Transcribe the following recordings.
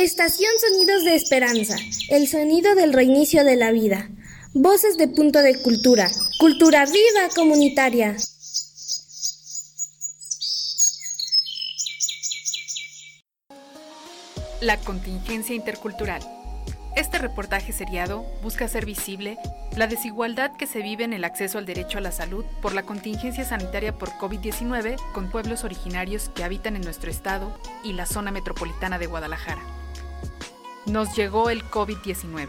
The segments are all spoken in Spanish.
Estación Sonidos de Esperanza, el sonido del reinicio de la vida. Voces de punto de cultura. Cultura viva comunitaria. La contingencia intercultural. Este reportaje seriado busca hacer visible la desigualdad que se vive en el acceso al derecho a la salud por la contingencia sanitaria por COVID-19 con pueblos originarios que habitan en nuestro estado y la zona metropolitana de Guadalajara nos llegó el COVID-19.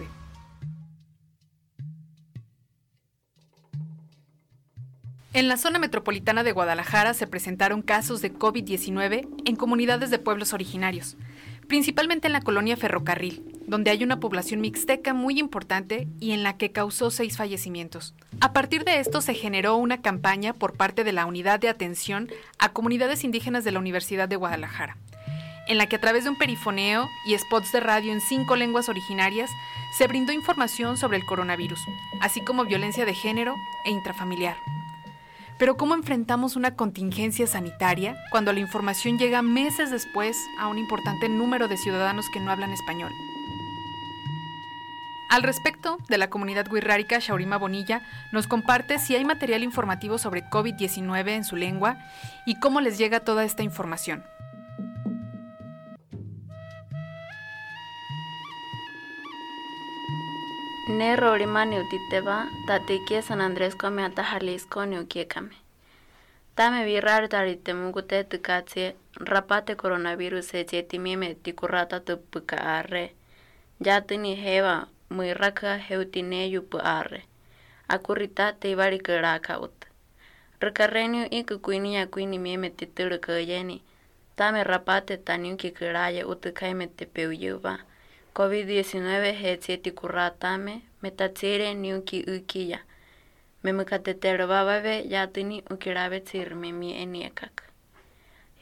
En la zona metropolitana de Guadalajara se presentaron casos de COVID-19 en comunidades de pueblos originarios, principalmente en la colonia Ferrocarril, donde hay una población mixteca muy importante y en la que causó seis fallecimientos. A partir de esto se generó una campaña por parte de la Unidad de Atención a Comunidades Indígenas de la Universidad de Guadalajara, en la que a través de un perifoneo y spots de radio en cinco lenguas originarias se brindó información sobre el coronavirus, así como violencia de género e intrafamiliar. Pero ¿cómo enfrentamos una contingencia sanitaria cuando la información llega meses después a un importante número de ciudadanos que no hablan español? Al respecto de la comunidad guirrárica, Shaurima Bonilla nos comparte si hay material informativo sobre COVID-19 en su lengua y cómo les llega toda esta información. Ne rolimani utiteba tatikie San Andrés come ata Jalisco ni ukiekame. Tame virar tarite mugute tukatse rapate coronavirus e jetimime tikurata tupuka arre. Jatini hewa muiraka heutine yupu arre. Akurita te ibari keraka ut. Kuini ya kuini meme tituru kayeni. Tame rapate taniu ki keraya utukaime te peuyuba. COVID-19 hetseti kuratame metatsire ni uki ukiya. Me mukatetero babave yatini ukirabe tsirme mi eniekak.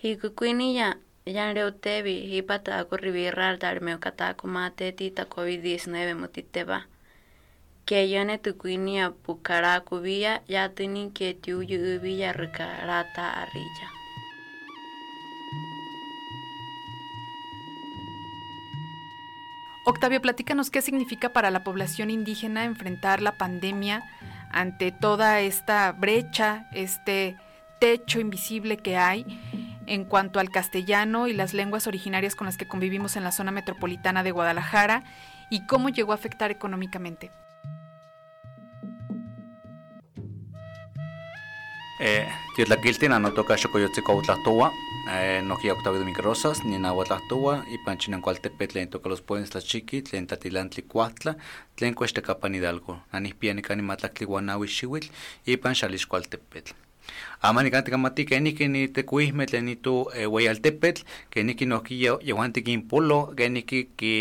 Hikukwini ya yan reutebi hipata me ukata kumate tita COVID-19 mutiteba. Que yone tukwini ya pukara kubia yatini que tiuyu ubiya rikarata arilla. Octavio, platícanos qué significa para la población indígena enfrentar la pandemia ante toda esta brecha, este techo invisible que hay en cuanto al castellano y las lenguas originarias con las que convivimos en la zona metropolitana de Guadalajara y cómo llegó a afectar económicamente. Eh, Tiotlaquiltin anotoca xocoyotzicoutlahtoua, eh, nokia Octavio de Microsas, ni nahuatlahtoua, ipan chinancualtepe tlen toca los pueblos tlachiqui, tlen tatilantli cuahtla, tlen cuextecapan hidalgo, nanihpiani cani matlactli guanahui xihuitl, ipan xalixcualtepetl. Ama nikanti kamati ke niki ni tecuihme tlen nitu eh, hueyaltepetl, ke niki nohki yehuanti kinpolo, ke niki ki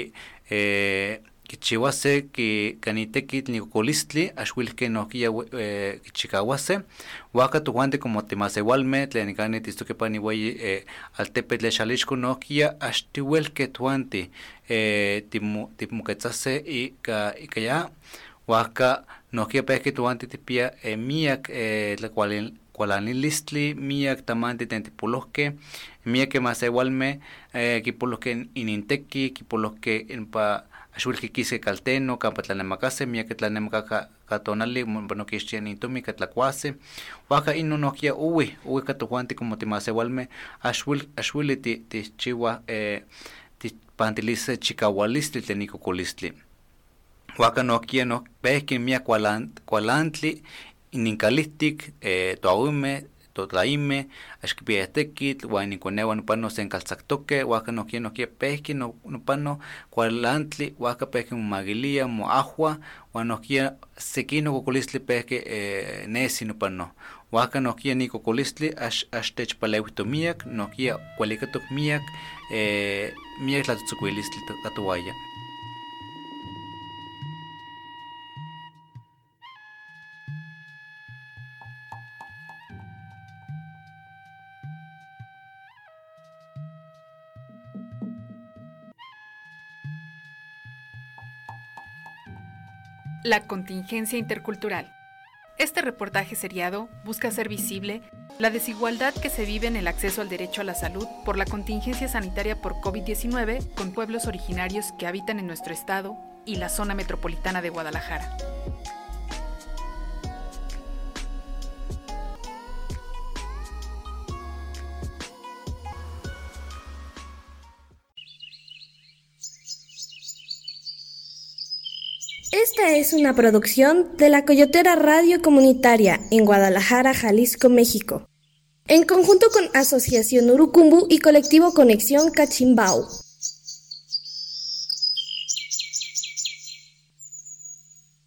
kichiwase ki kanitekitl ni kokolistli axuilke nohkia eh, kichikawase waka tuhuante como timasewalme tlen kani tistokepa niueyi eh, altepetl xalixko nohkia axtiuelke tuanti eh, timu, timuketzase ika ika ya waka nohkia pehki tuanti tipia eh, miak eh, kualanilistli miak tamanti tlen tipolohke miak masewalme eh, kipolohke ininteki kipolohke inpa axuilki kise kalteno campa tlanemacase miak tlanemacaka katonali bueno kixtia nintumi katlakuase waka ino uwi uwi katojuanti como timasewalme axuil ti tichiwa eh, tipantilise chikaualistli tlen ikokolistli waka nohkia no pehki miak kualantli ininkalihtik eh, toaume totlaime, axkipiehtekitl, uan inkonewa nopano senkaltzaktoke, waka nohkia nohkia pehki nopano kualantli, waka pehki momagilia, moahua, uan nohkia sekino kokolistli pehki eh, nesi nopano. Waka nohkia ni kokolistli ax ax techpaleuito miak, nohkia kualikatok miak, eh, miak tlatotzokuilistli katowaya. La contingencia intercultural. Este reportaje seriado busca hacer visible la desigualdad que se vive en el acceso al derecho a la salud por la contingencia sanitaria por COVID-19 con pueblos originarios que habitan en nuestro estado y la zona metropolitana de Guadalajara. Esta es una producción de la Coyotera Radio Comunitaria en Guadalajara, Jalisco, México, en conjunto con Asociación Urucumbu y Colectivo Conexión Cachimbao.